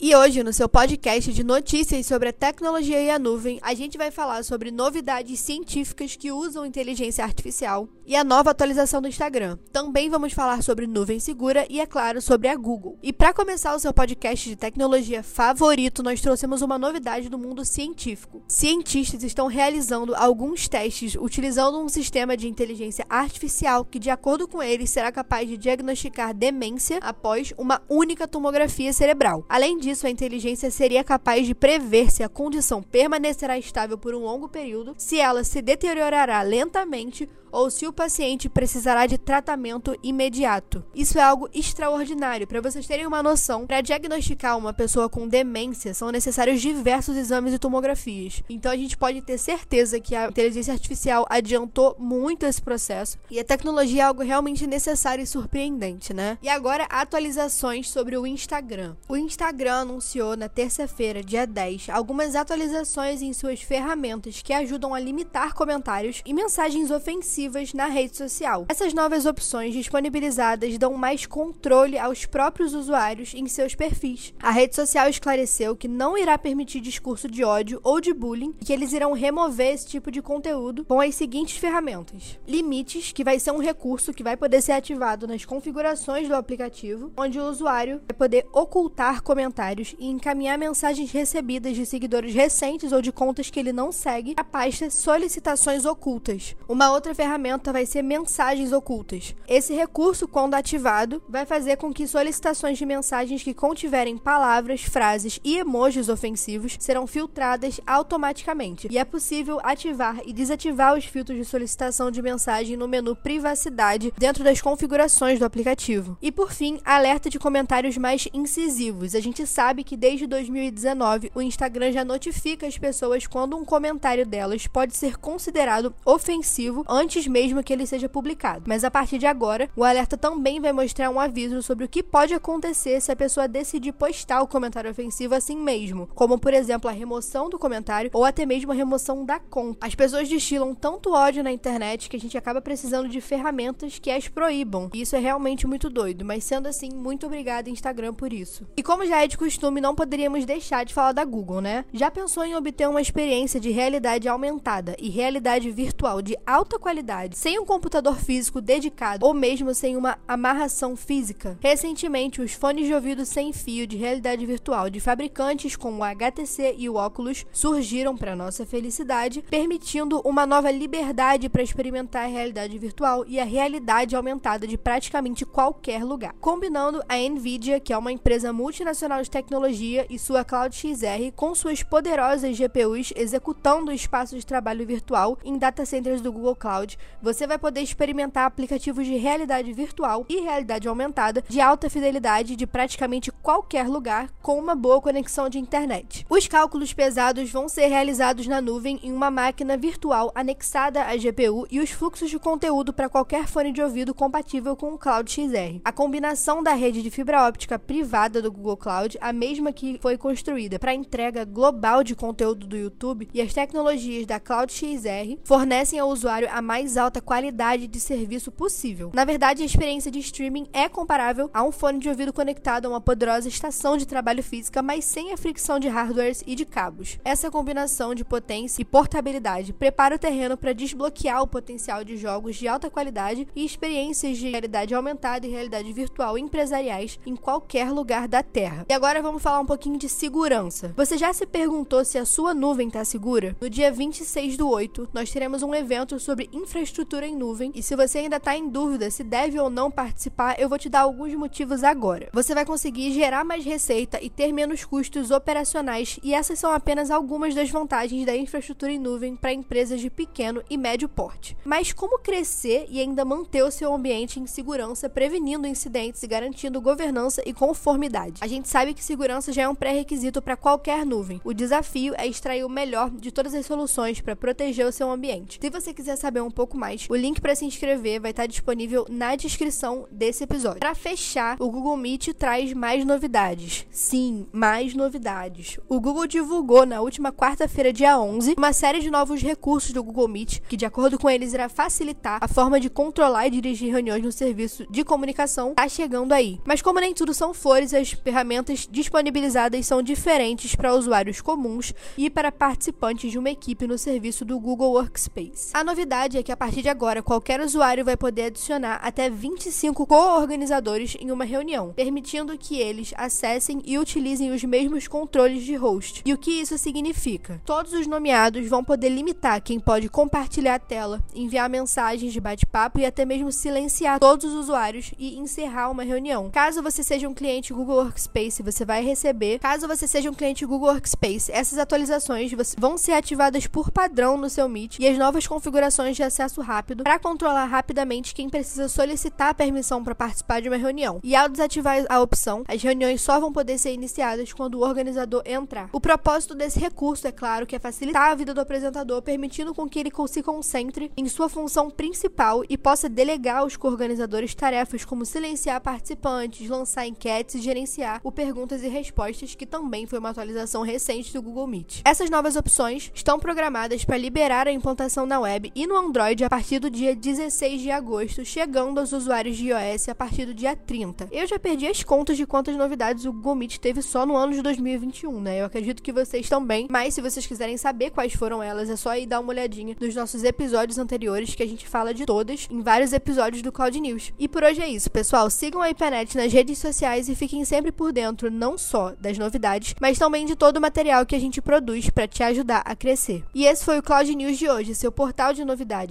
E hoje, no seu podcast de notícias sobre a tecnologia e a nuvem, a gente vai falar sobre novidades científicas que usam inteligência artificial e a nova atualização do Instagram. Também vamos falar sobre nuvem segura e, é claro, sobre a Google. E para começar o seu podcast de tecnologia favorito, nós trouxemos uma novidade do mundo científico. Cientistas estão realizando alguns testes utilizando um sistema de inteligência artificial que, de acordo com eles, será capaz de diagnosticar demência após uma única tomografia cerebral. Além disso, disso, a inteligência seria capaz de prever se a condição permanecerá estável por um longo período, se ela se deteriorará lentamente ou se o paciente precisará de tratamento imediato. Isso é algo extraordinário. Para vocês terem uma noção, para diagnosticar uma pessoa com demência são necessários diversos exames e tomografias. Então a gente pode ter certeza que a inteligência artificial adiantou muito esse processo e a tecnologia é algo realmente necessário e surpreendente, né? E agora atualizações sobre o Instagram. O Instagram anunciou na terça-feira, dia 10, algumas atualizações em suas ferramentas que ajudam a limitar comentários e mensagens ofensivas na rede social. Essas novas opções disponibilizadas dão mais controle aos próprios usuários em seus perfis. A rede social esclareceu que não irá permitir discurso de ódio ou de bullying e que eles irão remover esse tipo de conteúdo com as seguintes ferramentas: Limites, que vai ser um recurso que vai poder ser ativado nas configurações do aplicativo, onde o usuário vai poder ocultar comentários e encaminhar mensagens recebidas de seguidores recentes ou de contas que ele não segue à pasta Solicitações Ocultas. Uma outra ferramenta ferramenta vai ser mensagens ocultas. Esse recurso, quando ativado, vai fazer com que solicitações de mensagens que contiverem palavras, frases e emojis ofensivos serão filtradas automaticamente. E é possível ativar e desativar os filtros de solicitação de mensagem no menu Privacidade dentro das configurações do aplicativo. E por fim, alerta de comentários mais incisivos. A gente sabe que desde 2019 o Instagram já notifica as pessoas quando um comentário delas pode ser considerado ofensivo antes antes mesmo que ele seja publicado. Mas a partir de agora, o alerta também vai mostrar um aviso sobre o que pode acontecer se a pessoa decidir postar o comentário ofensivo assim mesmo, como por exemplo a remoção do comentário ou até mesmo a remoção da conta. As pessoas destilam tanto ódio na internet que a gente acaba precisando de ferramentas que as proíbam. E isso é realmente muito doido, mas sendo assim, muito obrigada Instagram por isso. E como já é de costume, não poderíamos deixar de falar da Google, né? Já pensou em obter uma experiência de realidade aumentada e realidade virtual de alta qualidade sem um computador físico dedicado ou mesmo sem uma amarração física. Recentemente, os fones de ouvido sem fio de realidade virtual de fabricantes como o HTC e o Oculus surgiram para nossa felicidade, permitindo uma nova liberdade para experimentar a realidade virtual e a realidade aumentada de praticamente qualquer lugar. Combinando a Nvidia, que é uma empresa multinacional de tecnologia, e sua Cloud XR com suas poderosas GPUs executando espaço de trabalho virtual em data centers do Google Cloud, você vai poder experimentar aplicativos de realidade virtual e realidade aumentada de alta fidelidade de praticamente qualquer lugar com uma boa conexão de internet. Os cálculos pesados vão ser realizados na nuvem em uma máquina virtual anexada à GPU e os fluxos de conteúdo para qualquer fone de ouvido compatível com o Cloud XR. A combinação da rede de fibra óptica privada do Google Cloud, a mesma que foi construída para entrega global de conteúdo do YouTube, e as tecnologias da Cloud XR fornecem ao usuário a mais mais alta qualidade de serviço possível. Na verdade, a experiência de streaming é comparável a um fone de ouvido conectado a uma poderosa estação de trabalho física, mas sem a fricção de hardwares e de cabos. Essa combinação de potência e portabilidade prepara o terreno para desbloquear o potencial de jogos de alta qualidade e experiências de realidade aumentada e realidade virtual empresariais em qualquer lugar da Terra. E agora vamos falar um pouquinho de segurança. Você já se perguntou se a sua nuvem está segura? No dia 26 do 8, nós teremos um evento sobre infraestrutura infraestrutura em nuvem. E se você ainda está em dúvida se deve ou não participar, eu vou te dar alguns motivos agora. Você vai conseguir gerar mais receita e ter menos custos operacionais, e essas são apenas algumas das vantagens da infraestrutura em nuvem para empresas de pequeno e médio porte. Mas como crescer e ainda manter o seu ambiente em segurança, prevenindo incidentes e garantindo governança e conformidade? A gente sabe que segurança já é um pré-requisito para qualquer nuvem. O desafio é extrair o melhor de todas as soluções para proteger o seu ambiente. Se você quiser saber um pouco pouco mais. O link para se inscrever vai estar disponível na descrição desse episódio. Para fechar, o Google Meet traz mais novidades. Sim, mais novidades. O Google divulgou na última quarta-feira, dia 11, uma série de novos recursos do Google Meet, que de acordo com eles irá facilitar a forma de controlar e dirigir reuniões no serviço de comunicação. Tá chegando aí. Mas como nem tudo são flores, as ferramentas disponibilizadas são diferentes para usuários comuns e para participantes de uma equipe no serviço do Google Workspace. A novidade é que a partir de agora, qualquer usuário vai poder adicionar até 25 co-organizadores em uma reunião, permitindo que eles acessem e utilizem os mesmos controles de host. E o que isso significa? Todos os nomeados vão poder limitar quem pode compartilhar a tela, enviar mensagens de bate-papo e até mesmo silenciar todos os usuários e encerrar uma reunião. Caso você seja um cliente Google Workspace, você vai receber. Caso você seja um cliente Google Workspace, essas atualizações vão ser ativadas por padrão no seu Meet e as novas configurações de acesso rápido para controlar rapidamente quem precisa solicitar permissão para participar de uma reunião. E ao desativar a opção, as reuniões só vão poder ser iniciadas quando o organizador entrar. O propósito desse recurso, é claro, que é facilitar a vida do apresentador, permitindo com que ele se concentre em sua função principal e possa delegar aos co-organizadores tarefas como silenciar participantes, lançar enquetes e gerenciar o perguntas e respostas, que também foi uma atualização recente do Google Meet. Essas novas opções estão programadas para liberar a implantação na web e no Android a partir do dia 16 de agosto, chegando aos usuários de iOS a partir do dia 30. Eu já perdi as contas de quantas novidades o Meet teve só no ano de 2021, né? Eu acredito que vocês também, mas se vocês quiserem saber quais foram elas, é só ir dar uma olhadinha nos nossos episódios anteriores que a gente fala de todas em vários episódios do Cloud News. E por hoje é isso, pessoal. Sigam a IPNET nas redes sociais e fiquem sempre por dentro não só das novidades, mas também de todo o material que a gente produz para te ajudar a crescer. E esse foi o Cloud News de hoje, seu portal de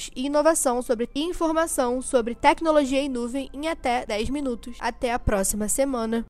novidades e inovação sobre informação sobre tecnologia em nuvem em até 10 minutos. Até a próxima semana.